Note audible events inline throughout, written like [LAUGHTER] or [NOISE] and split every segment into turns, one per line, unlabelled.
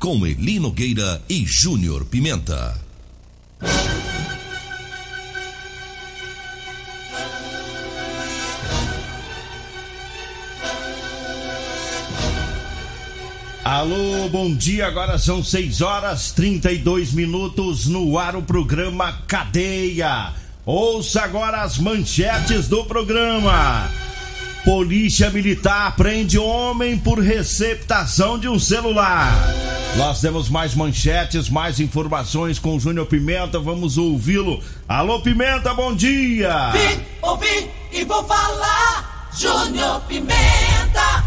Com Eli Nogueira e Júnior Pimenta.
Alô, bom dia. Agora são 6 horas 32 minutos no ar o programa Cadeia. Ouça agora as manchetes do programa. Polícia Militar prende homem por receptação de um celular. Nós temos mais manchetes, mais informações com o Júnior Pimenta. Vamos ouvi-lo. Alô, Pimenta, bom dia.
Vim, ouvi e vou falar. Júnior Pimenta.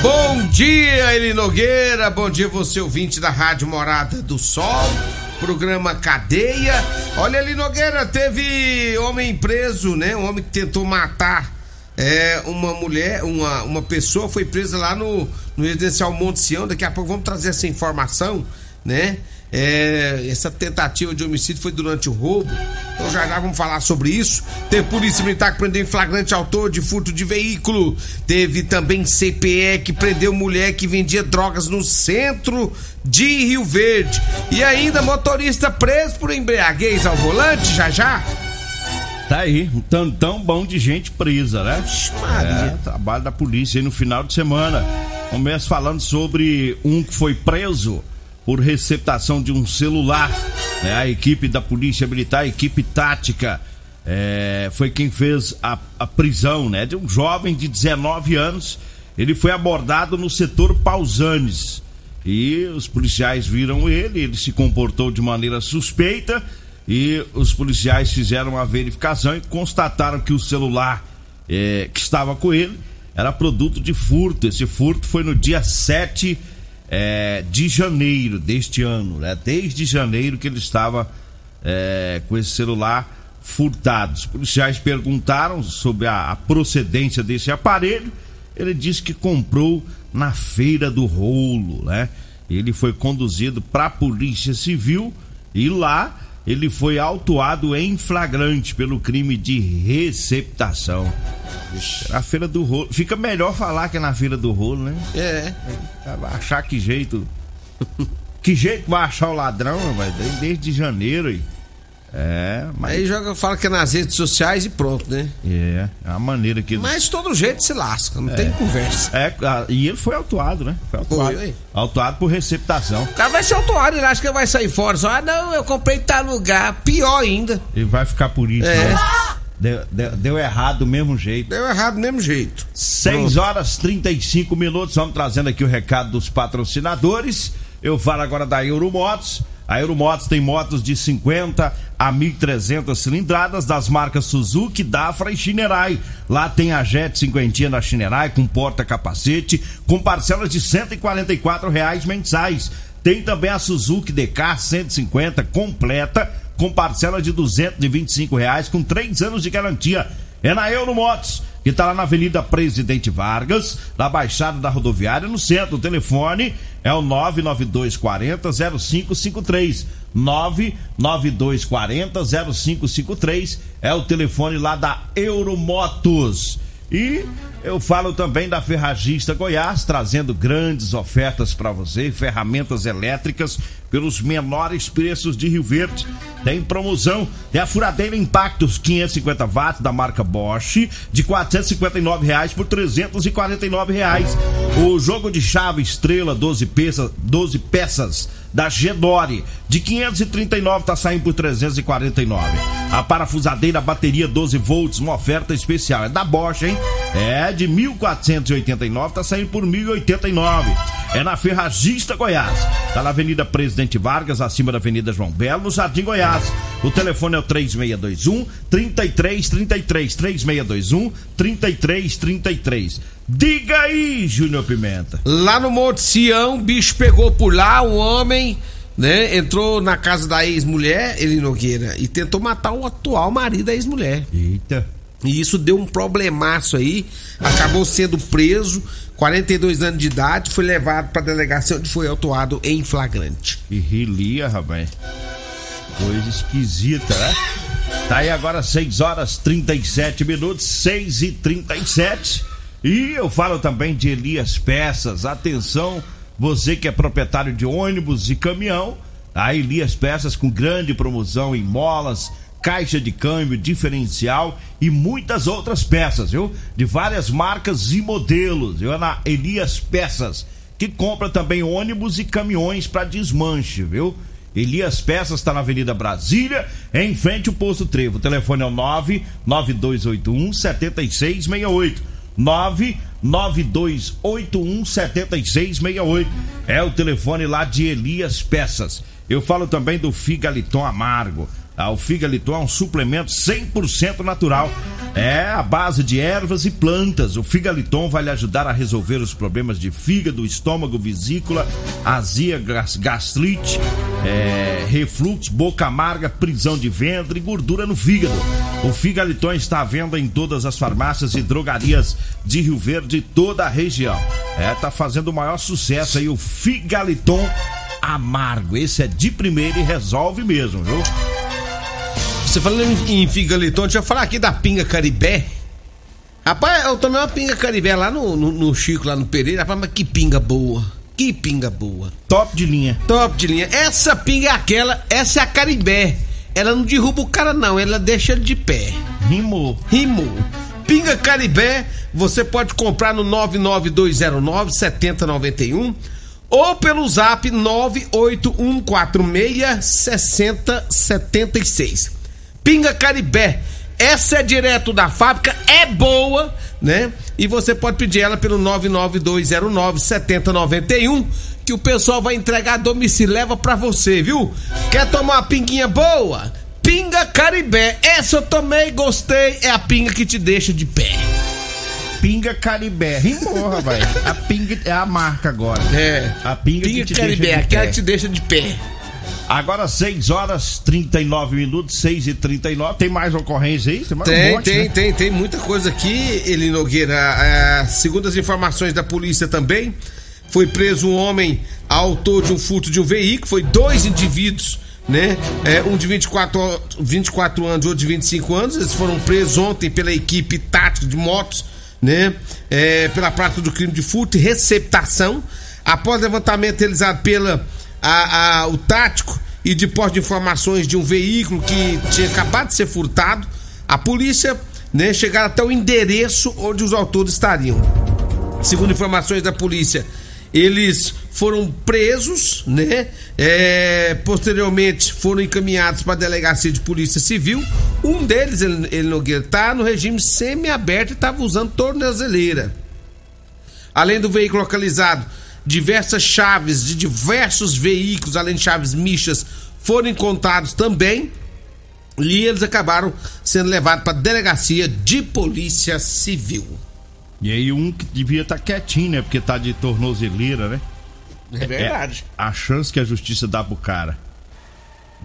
Bom dia, Eli Nogueira. Bom dia, você ouvinte da Rádio Morada do Sol. Programa Cadeia. Olha, Eli Nogueira, teve homem preso, né? Um homem que tentou matar é, uma mulher, uma, uma pessoa foi presa lá no, no residencial Monte Sião. Daqui a pouco vamos trazer essa informação, né? É, essa tentativa de homicídio foi durante o roubo. Então já já vamos falar sobre isso. Teve polícia militar que prendeu em flagrante autor de furto de veículo. Teve também CPE que prendeu mulher que vendia drogas no centro de Rio Verde. E ainda motorista preso por embriaguez ao volante, já já.
Tá aí, um tantão bom de gente presa, né?
Maria.
É, trabalho da polícia aí no final de semana. Começa falando sobre um que foi preso por receptação de um celular. Né? A equipe da Polícia Militar, a equipe tática, é, foi quem fez a, a prisão né? de um jovem de 19 anos. Ele foi abordado no setor Pausanes. E os policiais viram ele, ele se comportou de maneira suspeita e os policiais fizeram a verificação e constataram que o celular é, que estava com ele era produto de furto. Esse furto foi no dia 7 é, de janeiro deste ano, né? Desde janeiro que ele estava é, com esse celular furtado. Os policiais perguntaram sobre a, a procedência desse aparelho. Ele disse que comprou na feira do rolo, né? Ele foi conduzido para a Polícia Civil e lá ele foi autuado em flagrante pelo crime de receptação. Na feira do rolo. Fica melhor falar que é na feira do rolo, né?
É.
Achar que jeito. que jeito vai achar o ladrão, vai desde janeiro aí. É, mas.
Aí joga, fala que é nas redes sociais e pronto, né?
É, é a maneira que.
Mas de todo jeito se lasca, não tem conversa.
É, e ele foi autuado, né? Foi autuado.
Foi,
autuado por receptação.
O cara vai ser autuado, ele acha que ele vai sair fora. Só, ah, não, eu comprei tal lugar. Pior ainda.
Ele vai ficar por isso,
É.
né? Deu, deu- deu errado do mesmo jeito.
Deu errado do mesmo jeito.
6 horas 35 minutos. Vamos trazendo aqui o recado dos patrocinadores. Eu falo agora da Euromotos. A Euromotos tem motos de 50 a 1.300 cilindradas das marcas Suzuki, Dafra e Shinerai. Lá tem a Jet 50 da Shinerai com porta-capacete, com parcelas de 144 reais mensais. Tem também a Suzuki DK 150 completa, com parcela de 225 reais, com 3 anos de garantia. É na Euromotos, que está lá na Avenida Presidente Vargas, na Baixada da Rodoviária, no centro. O telefone é o 99240 0553. 99240 0553 é o telefone lá da Euromotos. E Eu falo também da Ferragista Goiás, trazendo grandes ofertas para você, ferramentas elétricas pelos menores preços de Rio Verde. Tem promoção, tem a furadeira Impactos 550 watts da marca Bosch de 459 reais por 349 reais. O jogo de chave Estrela 12 peças, 12 peças da Gedore de 539 tá saindo por 349. A parafusadeira bateria 12 volts, uma oferta especial, é da Bosch, hein? É de 1489 tá saindo por 1089. É na Ferragista Goiás. Tá na Avenida Presidente Vargas, acima da Avenida João Belo, no Jardim Goiás. O telefone é o 3621 3333 3621 3333. Diga aí, Júnior Pimenta.
Lá no Monte Sião, o bicho pegou por lá, um homem, né? Entrou na casa da ex-mulher, ele Nogueira, e tentou matar o atual marido da ex-mulher.
Eita.
E isso deu um problemaço aí, acabou sendo preso, 42 anos de idade, foi levado pra delegacia onde foi autuado em flagrante.
E rilia, rapaz. Coisa esquisita, né? Tá aí agora 6 horas 37 minutos, 6 e 37 E eu falo também de Elias Peças. Atenção, você que é proprietário de ônibus e caminhão. A Elias Peças com grande promoção em molas, caixa de câmbio, diferencial e muitas outras peças, viu? De várias marcas e modelos. Eu na Elias Peças, que compra também ônibus e caminhões para desmanche, viu? Elias Peças está na Avenida Brasília, em frente ao Posto Trevo. O telefone é o 99281 7668. 99281 7668. É o telefone lá de Elias Peças. Eu falo também do Figaliton Amargo. O Figaliton é um suplemento 100% natural. É a base de ervas e plantas. O Figaliton vai lhe ajudar a resolver os problemas de fígado, estômago, vesícula, azia, gas- gastrite, é, refluxo, boca amarga, prisão de ventre e gordura no fígado. O Figaliton está à venda em todas as farmácias e drogarias de Rio Verde toda a região. É, tá fazendo o maior sucesso aí o Figaliton Amargo. Esse é de primeira e resolve mesmo, viu?
Você falando em, em figaliton, deixa eu falar aqui da pinga caribé. Rapaz, eu tomei uma pinga caribé lá no, no, no Chico, lá no Pereira. Rapaz, mas que pinga boa. Que pinga boa.
Top de linha.
Top de linha. Essa pinga é aquela, essa é a caribé. Ela não derruba o cara, não. Ela deixa ele de pé.
Rimou.
Rimou. Pinga Caribé, você pode comprar no 99209 7091 ou pelo zap 98146 6076. Pinga Caribé, essa é direto da fábrica, é boa, né? E você pode pedir ela pelo 99209 7091 que o pessoal vai entregar a domicílio, leva pra você, viu? Quer tomar uma pinguinha boa? Pinga Caribé, essa eu tomei, gostei, é a pinga que te deixa de pé.
Pinga Caribé. Rimou, rapaz. A pinga é a marca agora.
É.
A pinga,
Pinga
que te
Caribé,
deixa de
aquela
pé.
que te deixa de pé.
Agora 6 horas 39 minutos, 6 e 39 Tem mais ocorrência aí? Tem mais um
Tem,
monte,
tem,
né?
tem, tem muita coisa aqui, Eli Nogueira. É, segundo as informações da polícia também, foi preso um homem autor de um furto de um veículo, foi dois indivíduos, né? É, um de 24, an- 24 anos e outro de 25 anos. Eles foram presos ontem pela equipe tática de motos, né? É, pela prática do crime de furto e receptação. Após levantamento realizado pela a, a- o tático e de posse de informações de um veículo que tinha acabado de ser furtado, a polícia né, chegaram até o endereço onde os autores estariam. Segundo informações da polícia, eles foram presos, né? É, posteriormente foram encaminhados para a delegacia de polícia civil. Um deles, ele, ele Nogueira, tá no regime semi-aberto e estava usando tornozeleira. Além do veículo localizado, diversas chaves de diversos veículos, além de chaves michas, foram encontrados também. E eles acabaram sendo levados para a delegacia de polícia civil.
E aí um que devia estar quietinho, né? Porque tá de tornozeleira, né?
É verdade.
É a chance que a justiça dá pro cara.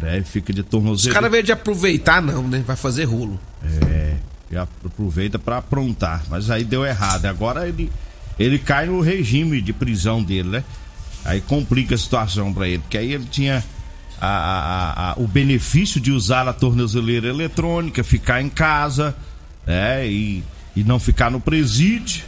Né? Fica de
Os
tornozeleira.
caras, ao invés de aproveitar, não, né? Vai fazer rolo.
É, e aproveita pra aprontar. Mas aí deu errado. Agora ele, ele cai no regime de prisão dele, né? Aí complica a situação pra ele. Porque aí ele tinha a- a- a- o benefício de usar a tornozeleira eletrônica, ficar em casa, né? E, e não ficar no presídio.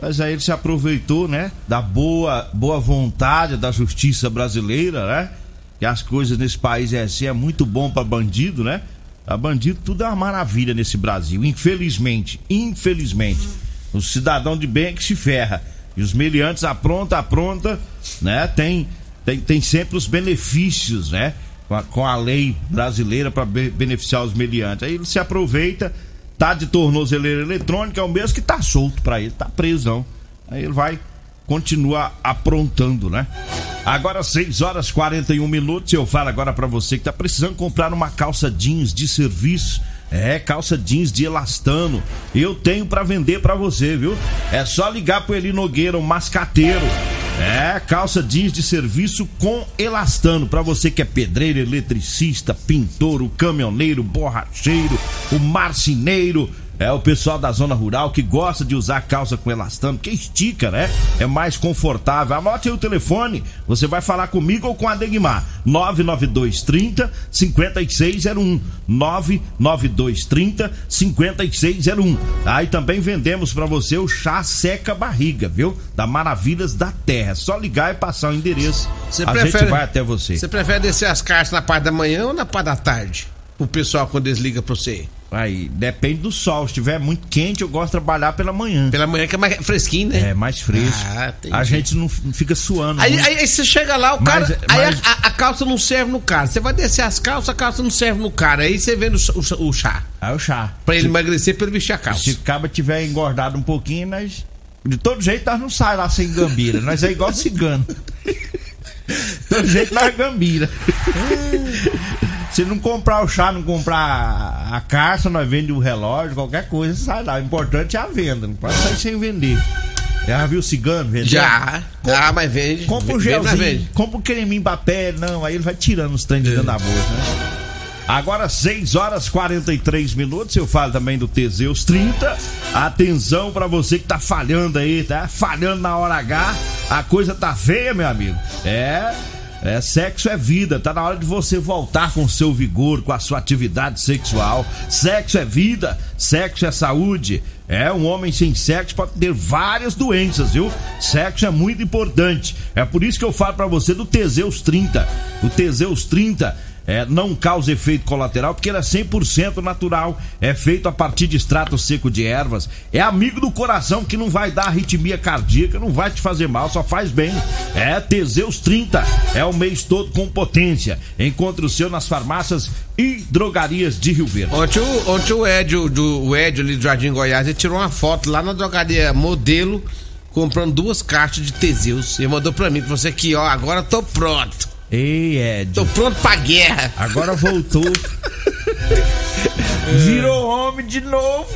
Mas aí ele se aproveitou, né? Da boa, boa vontade da justiça brasileira, né? Que as coisas nesse país é assim, é muito bom para bandido, né? A bandido tudo é uma maravilha nesse Brasil, infelizmente, infelizmente. O cidadão de bem é que se ferra. E os meliantes apronta, apronta, né? Tem, tem, tem sempre os benefícios, né? Com a, com a lei brasileira para be beneficiar os meliantes. Aí ele se aproveita, tá de tornozeleira eletrônica, é o mesmo que tá solto para ele, tá preso não. Aí ele vai continuar aprontando, né? Agora 6 horas 41 minutos, eu falo agora para você que tá precisando comprar uma calça jeans de serviço. É, calça jeans de elastano. Eu tenho para vender para você, viu? É só ligar pro Eli Nogueira, o mascateiro. É, calça jeans de serviço com elastano. Para você que é pedreiro, eletricista, pintor, o caminhoneiro, borracheiro, o marceneiro. É o pessoal da zona rural que gosta de usar calça com elastano, que estica, né? É mais confortável. Anote aí o telefone, você vai falar comigo ou com a Degmar. 99230 5601. 99230 5601. Aí também vendemos para você o chá seca barriga, viu? Da Maravilhas da Terra. É só ligar e passar o endereço.
Você
a
prefere-
gente vai até você.
Você prefere descer as cartas na parte da manhã ou na parte da tarde? O pessoal quando eles ligam pra você.
Aí, depende do sol. Se estiver muito quente, eu gosto de trabalhar pela manhã.
Pela manhã que é mais fresquinho, né?
É, mais fresco.
Ah,
a gente não fica suando.
Aí, aí- aí você chega lá, o
Mas-
cara. aí
mas-
a, a- a calça não serve no cara. Você vai descer as calças, a calça não serve no cara. Aí você vende o, chá- o o chá.
Aí o chá.
Pra ele
se,
emagrecer, pra ele vestir a calça.
se o caba tiver engordado um pouquinho, nós. De todo jeito, nós não sai lá sem gambira. Nós é igual cigano. [LAUGHS] de todo jeito, nós é gambira. [LAUGHS] Se não comprar o chá, não comprar a- carça, nós vende o relógio, qualquer coisa, sai lá. O importante é a venda. Não pode sair sem vender. Já viu o cigano vendendo?
Já. Ah, mas vende.
Compra
mas
gelzinho,
vende.
compra um creminho pra pele, não, aí ele vai tirando os trem de dentro da bolsa, né? Agora 6 horas 43 minutos, eu falo também do Teseus 30. Atenção pra você que tá falhando aí, tá? Falhando na hora H, a coisa tá feia, meu amigo. É, é sexo é vida, tá na hora de você voltar com seu vigor, com a sua atividade sexual. Sexo é vida, sexo é saúde. É, um homem sem sexo pode ter várias doenças, viu? Sexo é muito importante. É por isso que eu falo pra você do Teseus 30. O Teseus 30 é, não causa efeito colateral porque ele é 100% natural. É feito a partir de extrato seco de ervas. É amigo do coração que não vai dar arritmia cardíaca, não vai te fazer mal, só faz bem. É Teseus 30. É o mês todo com potência. Encontre o seu nas farmácias e drogarias de Rio Verde.
Ontem o, ontem o Edio, do, o Edio ali do Jardim Goiás, ele tirou uma foto lá na drogaria modelo, comprando duas caixas de Teseus. E mandou pra mim, pra você aqui, ó, agora tô pronto.
Ei, Ed.
Tô pronto pra guerra.
Agora voltou. [LAUGHS] Virou homem de novo.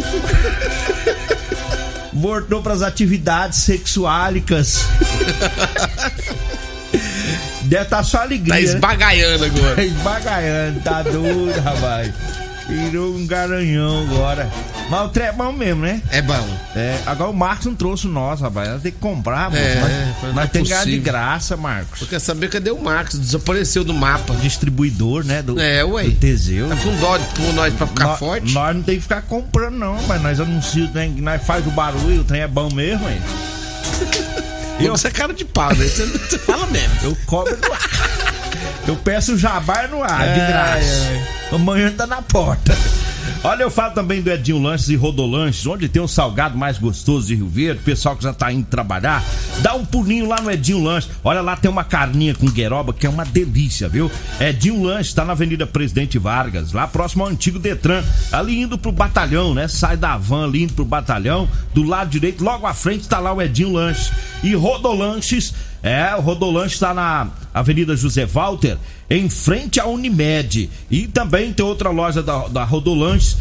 Voltou pras atividades sexuálicas. Deve estar só alegria.
Tá esbagaiando
Tá
agora.
esbagaiando, tá doido, rapaz. Virou um garanhão agora. Mas o trem é bom mesmo, né?
É bom.
É, agora o Marcos não trouxe nosso, rapaz. Nós temos que comprar, moço.
É,
nós
não
nós
é
tem que ganhar de graça, Marcos.
Eu quero saber cadê o Marcos? Desapareceu do mapa.
Distribuidor, né? Do,
É, ué.
do Teseu.
Tá com dó de pôr nós pra ficar forte?
Nós não tem que ficar comprando, não, mas nós anunciamos, né, nós faz o barulho, o trem é bom mesmo, hein? [LAUGHS]
Eu... Você é cara de pau, né? Você, você fala mesmo.
Eu cobro no ar. Eu peço o jabá no ar, de
Ai,
graça. Amanhã tá na porta. Olha, eu falo também do Edinho Lanches e Rodolanches, onde tem o salgado mais gostoso de Rio Verde. Pessoal que já tá indo trabalhar, dá um pulinho lá no Edinho Lanches. Olha lá, tem uma carninha com gueroba que é uma delícia, viu? Edinho Lanches tá na Avenida Presidente Vargas, lá próximo ao antigo Detran, ali indo pro batalhão, né? Sai da van ali indo pro batalhão, do lado direito, logo à frente tá lá o Edinho Lanches. E Rodolanches, é, o Rodolanche está na Avenida José Walter, em frente à Unimed. E também tem outra loja da, da Rodolanches,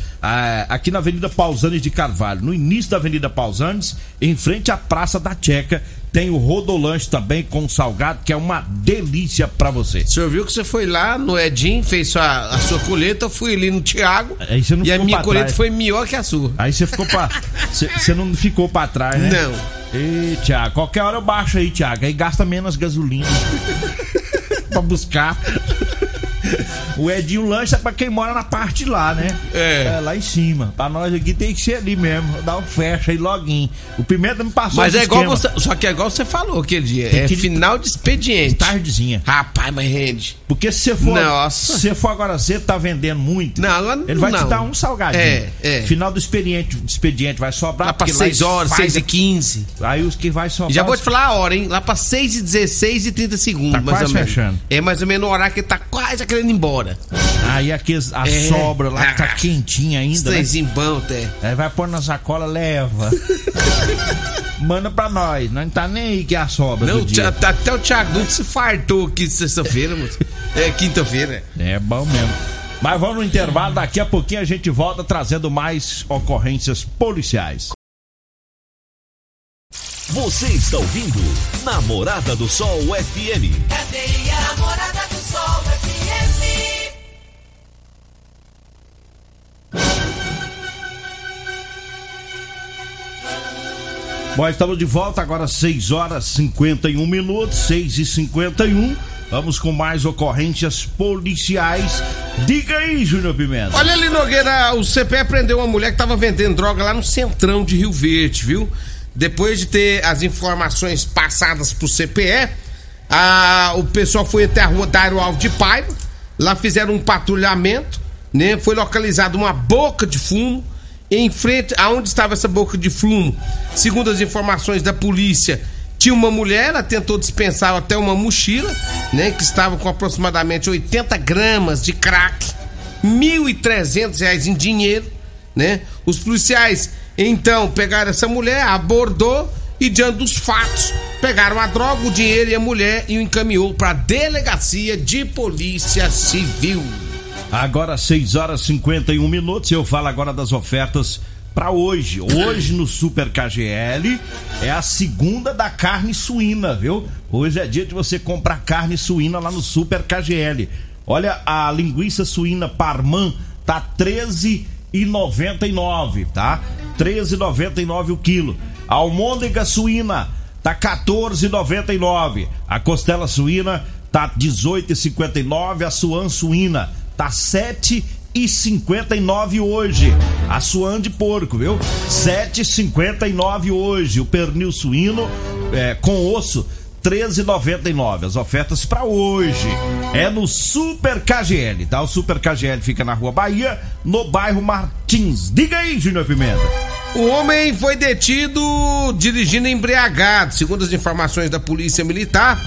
aqui na Avenida Pausanes de Carvalho. No início da Avenida Pausanes, em frente à Praça da Checa, tem o Rodolanche também com salgado, que é uma delícia pra você.
O senhor viu que você foi lá no Edinho, fez sua, a sua colheita, eu fui ali no Thiago.
Aí você não
e a minha
trás.
foi melhor que a sua.
Aí você ficou pra. [LAUGHS] Você você não ficou pra trás, né?
Não.
Ei, Thiago, qualquer hora eu baixo aí, Thiago. Aí gasta menos gasolina. [LAUGHS] pra buscar. [LAUGHS] O Edinho lancha é pra quem mora na parte lá, né?
É.
lá em cima. Pra nós aqui tem que ser ali mesmo. Dá um fecha aí login. O Pimenta me passou
Mas é igual
esquema.
você. Só que é igual você falou aquele dia.
Tem
É
que-
final de expediente.
Tardezinha.
Rapaz, mas rende.
Porque se você for.
Nossa.
Se você for agora cedo, tá vendendo muito.
Não, agora
Ele vai
não.
te dar um salgadinho.
É, é.
Final do expediente, expediente vai sobrar.
Lá pra
porque
6 horas,
faz
6 e 15.
Aí os que vai sobrar.
Já vou te falar a hora, hein? Lá pra 6 e 16 e 30 segundos,
Tá
mais
quase
ou menos.
fechando.
É mais ou menos o horário que ele tá quase querendo ir embora.
Aí aqui a
É.
sobra lá que tá
Ah. [LAUGHS]
quentinha ainda. né?
Trenzinho bom, até.
Aí vai pôr na sacola, leva. [LAUGHS] Manda pra nós. Não tá nem aí que é a sobra
Não,
do dia.
tia- até o Thiago Nunes se fartou aqui sexta-feira, moço. É quinta-feira.
É bom mesmo. Mas vamos no intervalo, daqui a pouquinho a gente volta trazendo mais ocorrências policiais.
Você está ouvindo Namorada do Sol FM.
Namorada do
Bom, estamos de volta agora 6 horas 51 minutos, 6 e 51 Vamos com mais ocorrências policiais. Diga aí, Júnior Pimenta.
Olha ali, Nogueira, o CPE prendeu uma mulher que tava vendendo droga lá no centrão de Rio Verde, viu? Depois de ter as informações passadas pro CPE, a- o pessoal foi até a rua Dairo Alves de Paiva, lá fizeram um patrulhamento, né? Foi localizada uma boca de fumo em frente aonde estava essa boca de fumo. Segundo as informações da polícia, tinha uma mulher, ela tentou dispensar até uma mochila, né? Que estava com aproximadamente 80 gramas de crack. 1.300 reais em dinheiro, né? Os policiais então pegaram essa mulher, abordou e diante dos fatos pegaram a droga, o dinheiro e a mulher e o encaminhou para a delegacia de polícia civil.
Agora 6 horas e 51 minutos. Eu falo agora das ofertas para hoje. Hoje no Super KGL é a segunda da carne suína, viu? Hoje é dia de você comprar carne suína lá no Super KGL. Olha, a linguiça suína Parman tá 13,99, tá? 13,99 o quilo. A almôndega suína tá 14,99. A costela suína tá 18,59. A suan suína tá 7,59 hoje. A suan de porco, viu? 7,59 hoje. O pernil suíno é, com osso 13,99. As ofertas para hoje é no Super KGL, tá? O Super KGL fica na Rua Bahia, no bairro Martins. Diga aí, Júnior Pimenta.
O homem foi detido dirigindo embriagado. Segundo as informações da Polícia Militar,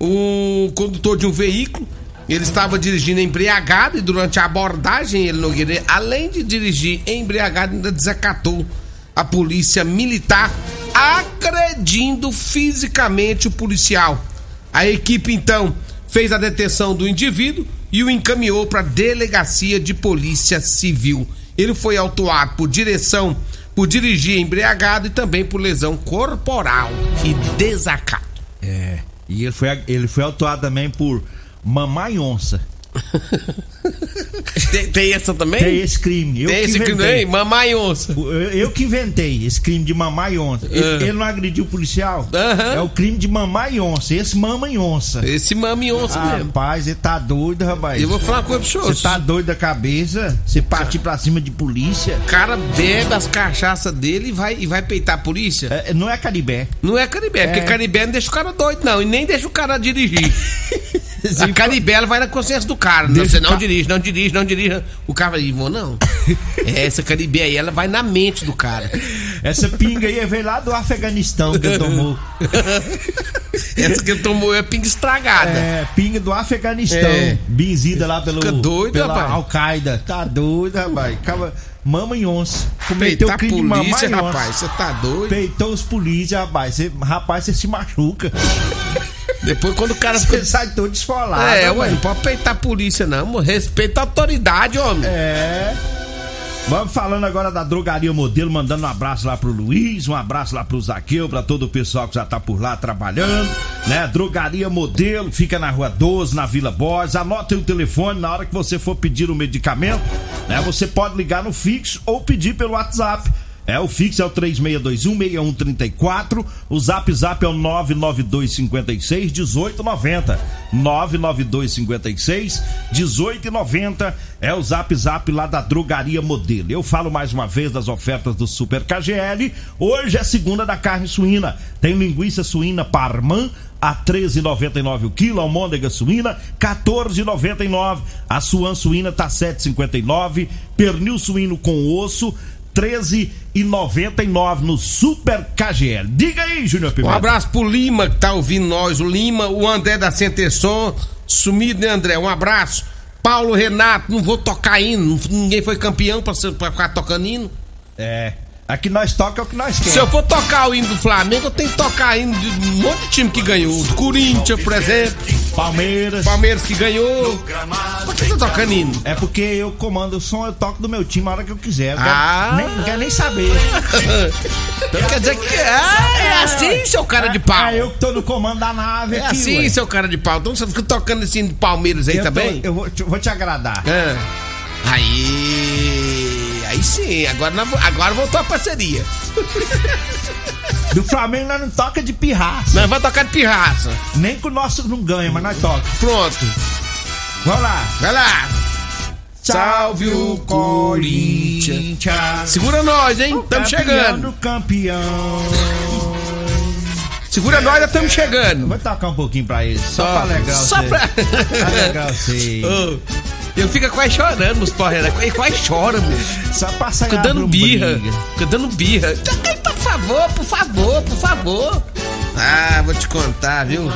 o condutor de um veículo, ele estava dirigindo embriagado e durante a abordagem, ele Nogueira, além de dirigir embriagado, ainda desacatou a Polícia Militar, agredindo fisicamente o policial. A equipe então fez a detenção do indivíduo e o encaminhou para a delegacia de polícia civil. Ele foi autuado por direção, por dirigir embriagado e também por lesão corporal e desacato.
É. E ele foi, ele foi autuado também por mamãe onça. [LAUGHS]
Tem, tem essa também?
Tem esse crime. Eu
Tem esse crime
inventei.
aí? Mamãe onça.
Eu, que inventei esse crime de mamãe onça. Ele, ele não agrediu o policial. É o crime de mamãe onça. Esse mamãe onça.
Esse mame onça
Ah,
mesmo.
rapaz, ele tá doido, rapaz.
Eu vou falar uma coisa pro senhor.
Você tá doido da cabeça? Você partir pra cima de polícia?
O cara bebe as cachaças dele e vai, e vai peitar a polícia.
É, não é caribé.
Não é Caribé, porque Caribé não deixa o cara doido, não. E nem deixa o cara dirigir. [LAUGHS] a Caribé ela vai na consciência do cara. Não, você não dirige, não dirige, não dirige. O cara vai, vou não. [LAUGHS] Essa Caribé aí, ela vai na mente do cara.
Essa pinga aí veio lá do Afeganistão que ele tomou. [LAUGHS]
Essa que ele tomou é pinga estragada.
É, pinga do Afeganistão.
É.
Benzida lá pelo,
Fica doido,
pela. Al-Qaeda. Tá doido, rapaz. Acaba, mama em onça. Cometeu
Peitar
crime de
polícia,
onça.
rapaz, você tá doido.
Peitou os polícias, rapaz. Você, rapaz, você se machuca.
Depois quando o cara
Você sai todo desfolado.
É,
rapaz.
ué, não pode peitar a polícia, não. Respeita a autoridade, homem.
É. Vamos falando agora da drogaria modelo, mandando um abraço lá pro Luiz, um abraço lá pro Zaqueu, pra todo o pessoal que já tá por lá trabalhando, né? Drogaria modelo, fica na rua 12, na Vila Borges. Anota aí o telefone na hora que você for pedir o medicamento, né? Você pode ligar no fixo ou pedir pelo WhatsApp. É, o fixo é o 3621-6134. O zap zap é o 99256-1890. 99256-1890 é o zap zap lá da Drogaria Modelo. Eu falo mais uma vez das ofertas do Super KGL. Hoje é segunda da carne suína. Tem linguiça suína Parman a 13,99 o quilo, almôndega suína 14,99, a suan suína tá 7,59, pernil suíno com osso 13,99 no Super KGL. Diga aí, Júnior
Um
Pimenta.
abraço pro Lima que tá ouvindo nós, o Lima, o André da Centesson, sumido, né, André? Um abraço. Paulo Renato, não vou tocar hino, ninguém foi campeão pra, ser- pra ficar tocando hino.
É, aqui nós toca é o que nós
Se eu
queremos.
for tocar o hino do Flamengo, eu tenho que tocar hino de um monte de time que ganhou. Do Corinthians, por exemplo,
Palmeiras.
Palmeiras que ganhou. Por que você tá tocando hino?
É porque eu comando o som, eu toco do meu time a hora que eu quiser. Eu quero-
Ah.
nem, não quero nem saber. [LAUGHS]
Então quer dizer que. Ah, é assim, seu cara de pau.
É eu que tô no comando da nave
É
aqui,
assim,
ué.
seu cara de pau. Então você fica tocando esse hino do Palmeiras aí
Eu tô-
também?
eu vou te, vou te agradar.
É. Aí. Sim, agora, agora voltou a parceria.
Do Flamengo nós não toca de pirraça.
Nós vamos tocar de pirraça.
Nem que o nosso não ganha, mas nós toca.
Pronto.
Vamos lá.
Vai lá. Salve o Corinthians. Segura nós, hein? Estamos chegando.
do campeão.
Segura nós, já estamos chegando.
Vou tocar um pouquinho pra ele, só, pra alegrar
Só
você.
pra.
Pra alegrar [LAUGHS] você.
Eu fico quase chorando, os porra. Ele quase chora, moço.
Só sair
Fica dando birra.
briga.
Fica dando birra. Por favor, por favor, por favor. Ah, vou te contar, viu?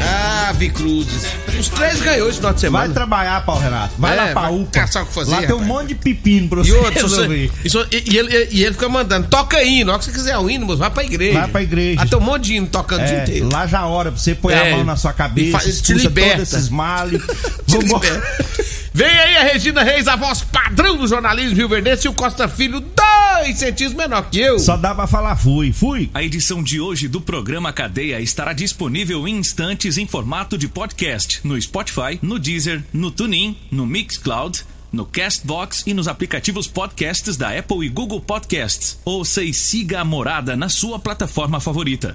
Ah, Vi Cruzes. Os três ganhou esse final de
Vai
semana.
trabalhar, Paulo Renato. Vai
É,
lá pra
vai
UPA.
caçar o que fazer,
Lá tem um
rapaz.
monte de pepino pra
E
você
outro,
resolver.
isso- e, e ele, e ele fica mandando, toca hino, na hora que você quiser o hino, moço, vai pra igreja.
Vai pra igreja.
Lá tem um monte de hino tocando o dia
É,
inteiro.
lá já hora pra você pôr
É.
a mão na sua
E
cabeça,
fa- te
expulsa
liberta.
todos esses males. [LAUGHS]
Te. Vem aí a Regina Reis, a voz padrão do jornalismo Rio Verdense e o Costa Filho, dois centímetros menor que eu.
Só dá pra falar fui, fui.
A edição de hoje do programa Cadeia estará disponível em instantes em formato de podcast no Spotify, no Deezer, no TuneIn, no Mixcloud, no Castbox e nos aplicativos podcasts da Apple e Google Podcasts. Ouça e siga a Morada na sua plataforma favorita.